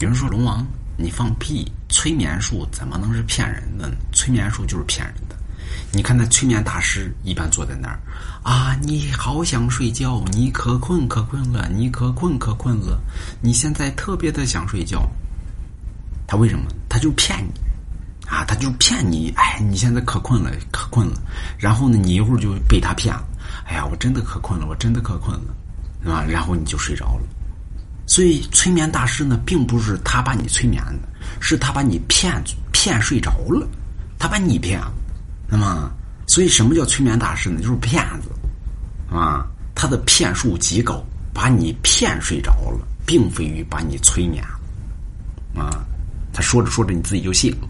有人说龙王，你放屁！催眠术怎么能是骗人的呢？催眠术就是骗人的。你看那催眠大师一般坐在那儿啊，你好想睡觉，你可困可困了，你可困可困了，你现在特别的想睡觉。他为什么？他就骗你啊！他就骗你，哎，你现在可困了，可困了。然后呢，你一会儿就被他骗了。哎呀，我真的可困了，我真的可困了，啊！然后你就睡着了。所以，催眠大师呢，并不是他把你催眠的，是他把你骗骗睡着了，他把你骗了。那么，所以什么叫催眠大师呢？就是骗子，啊，他的骗术极高，把你骗睡着了，并非于把你催眠，啊，他说着说着你自己就信了。